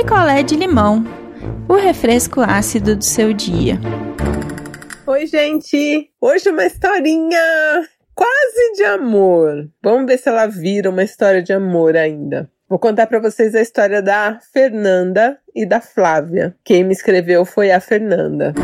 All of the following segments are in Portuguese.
picolé de limão, o refresco ácido do seu dia. Oi, gente! Hoje uma historinha quase de amor. Vamos ver se ela vira uma história de amor ainda. Vou contar para vocês a história da Fernanda e da Flávia. Quem me escreveu foi a Fernanda.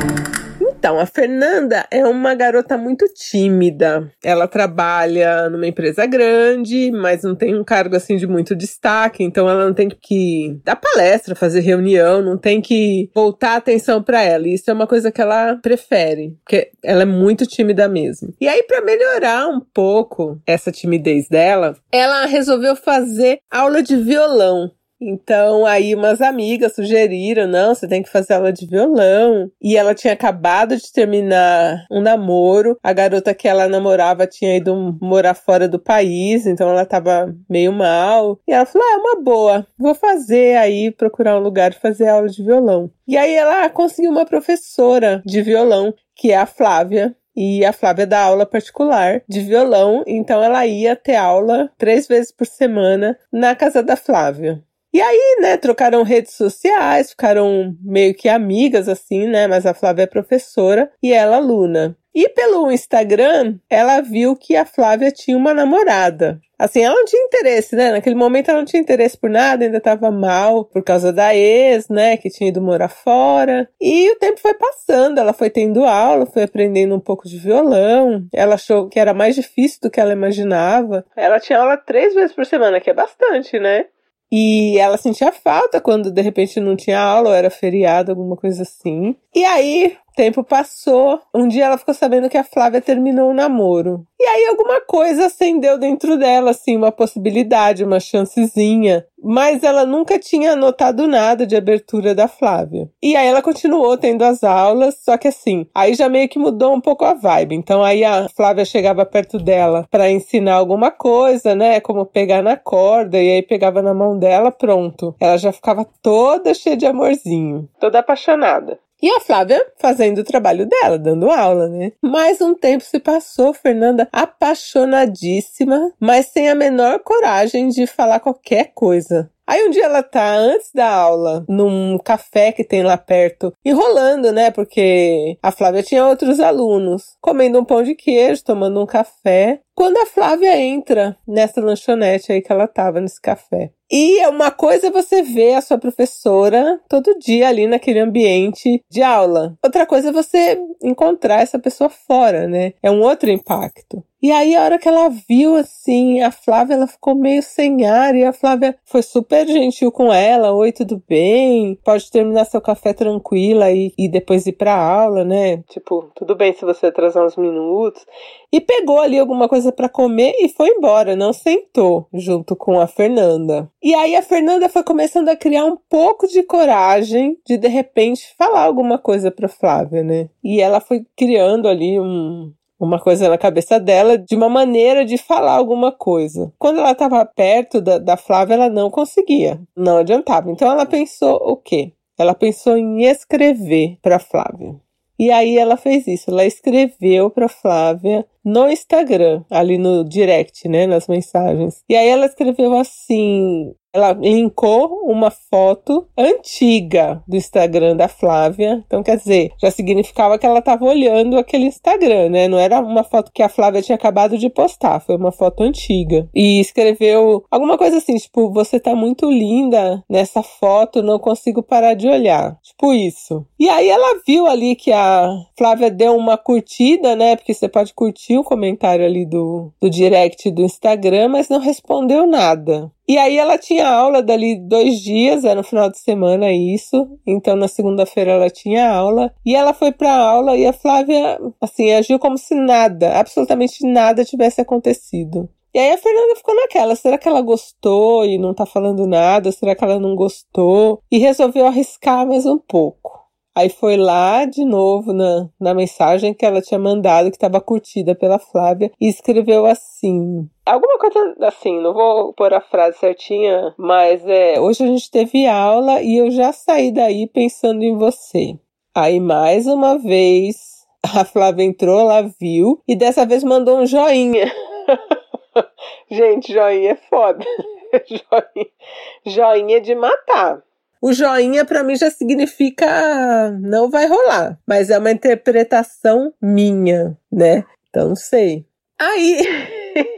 Então, a Fernanda é uma garota muito tímida. Ela trabalha numa empresa grande, mas não tem um cargo assim de muito destaque, então ela não tem que dar palestra, fazer reunião, não tem que voltar atenção para ela. Isso é uma coisa que ela prefere, porque ela é muito tímida mesmo. E aí, para melhorar um pouco essa timidez dela, ela resolveu fazer aula de violão. Então, aí umas amigas sugeriram, não, você tem que fazer aula de violão. E ela tinha acabado de terminar um namoro. A garota que ela namorava tinha ido morar fora do país, então ela tava meio mal. E ela falou: ah, é uma boa, vou fazer aí, procurar um lugar e fazer aula de violão. E aí ela conseguiu uma professora de violão, que é a Flávia, e a Flávia dá aula particular de violão, então ela ia ter aula três vezes por semana na casa da Flávia. E aí, né, trocaram redes sociais, ficaram meio que amigas, assim, né? Mas a Flávia é professora e ela aluna. E pelo Instagram, ela viu que a Flávia tinha uma namorada. Assim, ela não tinha interesse, né? Naquele momento ela não tinha interesse por nada, ainda tava mal por causa da ex, né? Que tinha ido morar fora. E o tempo foi passando, ela foi tendo aula, foi aprendendo um pouco de violão. Ela achou que era mais difícil do que ela imaginava. Ela tinha aula três vezes por semana, que é bastante, né? E ela sentia falta quando de repente não tinha aula ou era feriado, alguma coisa assim. E aí, tempo passou. Um dia ela ficou sabendo que a Flávia terminou o namoro. E aí alguma coisa acendeu dentro dela, assim, uma possibilidade, uma chancezinha. Mas ela nunca tinha notado nada de abertura da Flávia. E aí ela continuou tendo as aulas, só que assim, aí já meio que mudou um pouco a vibe. Então aí a Flávia chegava perto dela para ensinar alguma coisa, né? Como pegar na corda, e aí pegava na mão dela, pronto. Ela já ficava toda cheia de amorzinho, toda apaixonada. E a Flávia fazendo o trabalho dela, dando aula, né? Mais um tempo se passou, Fernanda apaixonadíssima, mas sem a menor coragem de falar qualquer coisa. Aí um dia ela tá antes da aula, num café que tem lá perto, enrolando, né? Porque a Flávia tinha outros alunos, comendo um pão de queijo, tomando um café. Quando a Flávia entra nessa lanchonete aí que ela tava nesse café. E é uma coisa você ver a sua professora todo dia ali naquele ambiente de aula. Outra coisa é você encontrar essa pessoa fora, né? É um outro impacto. E aí, a hora que ela viu, assim, a Flávia, ela ficou meio sem ar e a Flávia foi super gentil com ela. Oi, tudo bem? Pode terminar seu café tranquila e, e depois ir pra aula, né? Tipo, tudo bem se você atrasar uns minutos. E pegou ali alguma coisa para comer e foi embora, não sentou junto com a Fernanda. E aí a Fernanda foi começando a criar um pouco de coragem de de repente falar alguma coisa para Flávia, né? E ela foi criando ali um, uma coisa na cabeça dela de uma maneira de falar alguma coisa. Quando ela estava perto da, da Flávia, ela não conseguia, não adiantava. Então ela pensou o quê? Ela pensou em escrever para Flávia. E aí ela fez isso, ela escreveu para Flávia no Instagram, ali no direct, né, nas mensagens. E aí ela escreveu assim: ela linkou uma foto antiga do Instagram da Flávia. Então, quer dizer, já significava que ela estava olhando aquele Instagram, né? Não era uma foto que a Flávia tinha acabado de postar, foi uma foto antiga. E escreveu alguma coisa assim, tipo, você tá muito linda nessa foto, não consigo parar de olhar. Tipo isso. E aí ela viu ali que a Flávia deu uma curtida, né? Porque você pode curtir o comentário ali do, do direct do Instagram, mas não respondeu nada. E aí ela tinha aula dali dois dias, era no final de semana isso. Então na segunda-feira ela tinha aula e ela foi para aula e a Flávia assim agiu como se nada, absolutamente nada tivesse acontecido. E aí a Fernanda ficou naquela, será que ela gostou e não tá falando nada? Será que ela não gostou? E resolveu arriscar mais um pouco. Aí foi lá de novo na, na mensagem que ela tinha mandado, que estava curtida pela Flávia, e escreveu assim: Alguma coisa assim, não vou pôr a frase certinha, mas é. Hoje a gente teve aula e eu já saí daí pensando em você. Aí mais uma vez a Flávia entrou, ela viu e dessa vez mandou um joinha. gente, joinha é foda. joinha, joinha de matar. O joinha para mim já significa não vai rolar, mas é uma interpretação minha, né? Então não sei. Aí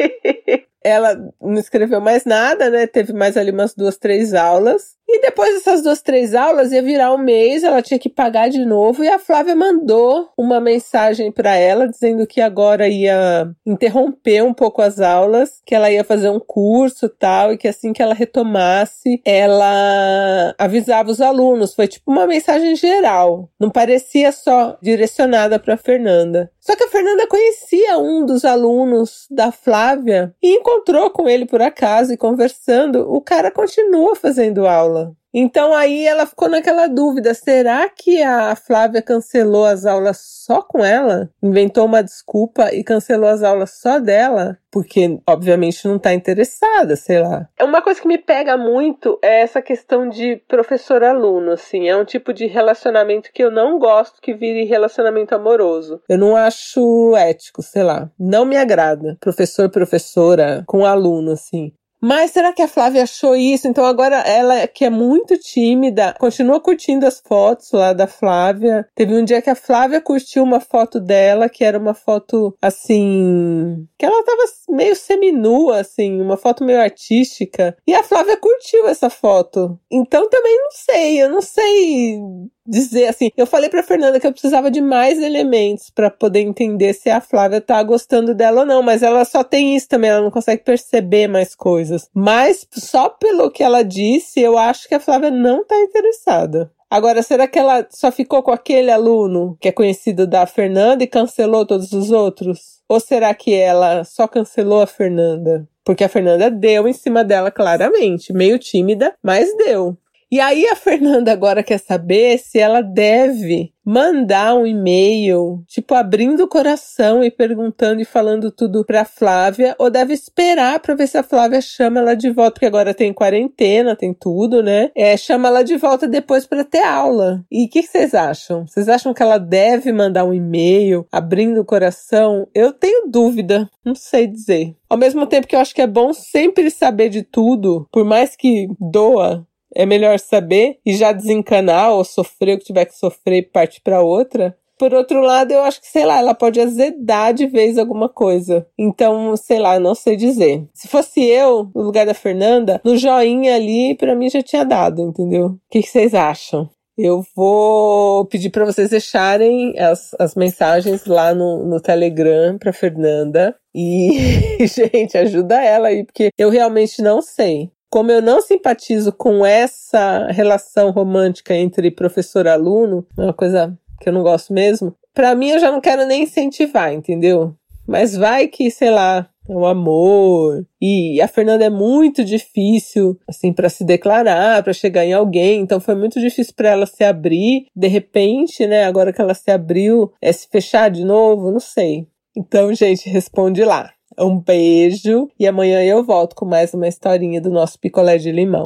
ela não escreveu mais nada, né? Teve mais ali umas duas, três aulas. E depois dessas duas, três aulas, ia virar um mês, ela tinha que pagar de novo. E a Flávia mandou uma mensagem para ela dizendo que agora ia interromper um pouco as aulas, que ela ia fazer um curso tal, e que assim que ela retomasse, ela avisava os alunos. Foi tipo uma mensagem geral. Não parecia só direcionada para Fernanda. Só que a Fernanda conhecia um dos alunos da Flávia e encontrou com ele por acaso e conversando, o cara continua fazendo aula. Então aí ela ficou naquela dúvida: será que a Flávia cancelou as aulas só com ela? Inventou uma desculpa e cancelou as aulas só dela? Porque, obviamente, não está interessada, sei lá. É Uma coisa que me pega muito é essa questão de professor-aluno, assim. É um tipo de relacionamento que eu não gosto que vire relacionamento amoroso. Eu não acho ético, sei lá. Não me agrada. Professor-professora com aluno, assim. Mas será que a Flávia achou isso? Então agora ela, que é muito tímida, continua curtindo as fotos lá da Flávia. Teve um dia que a Flávia curtiu uma foto dela, que era uma foto assim. que ela tava meio seminua, assim, uma foto meio artística. E a Flávia curtiu essa foto. Então também não sei, eu não sei dizer assim. Eu falei pra Fernanda que eu precisava de mais elementos para poder entender se a Flávia tá gostando dela ou não, mas ela só tem isso também, ela não consegue perceber mais coisas. Mas só pelo que ela disse, eu acho que a Flávia não tá interessada. Agora, será que ela só ficou com aquele aluno que é conhecido da Fernanda e cancelou todos os outros? Ou será que ela só cancelou a Fernanda? Porque a Fernanda deu em cima dela claramente, meio tímida, mas deu. E aí a Fernanda agora quer saber se ela deve mandar um e-mail, tipo abrindo o coração e perguntando e falando tudo pra Flávia, ou deve esperar para ver se a Flávia chama ela de volta, porque agora tem quarentena, tem tudo, né? É, chama ela de volta depois para ter aula. E o que vocês acham? Vocês acham que ela deve mandar um e-mail abrindo o coração? Eu tenho dúvida, não sei dizer. Ao mesmo tempo que eu acho que é bom sempre saber de tudo, por mais que doa, é melhor saber e já desencanar ou sofrer o que tiver que sofrer e partir para outra. Por outro lado, eu acho que, sei lá, ela pode azedar de vez alguma coisa. Então, sei lá, não sei dizer. Se fosse eu, no lugar da Fernanda, no joinha ali, para mim já tinha dado, entendeu? O que, que vocês acham? Eu vou pedir para vocês deixarem as, as mensagens lá no, no Telegram para Fernanda. E, gente, ajuda ela aí, porque eu realmente não sei. Como eu não simpatizo com essa relação romântica entre professor e aluno, é uma coisa que eu não gosto mesmo, para mim eu já não quero nem incentivar, entendeu? Mas vai que, sei lá, é um amor. E a Fernanda é muito difícil, assim, para se declarar, para chegar em alguém. Então foi muito difícil para ela se abrir. De repente, né, agora que ela se abriu, é se fechar de novo, não sei. Então, gente, responde lá. Um beijo e amanhã eu volto com mais uma historinha do nosso picolé de limão.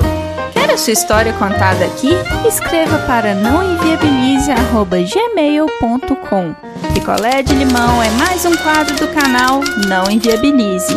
Quer a sua história contada aqui? Escreva para nãoenviabilize@gmail.com. Picolé de limão é mais um quadro do canal Não Enviabilize.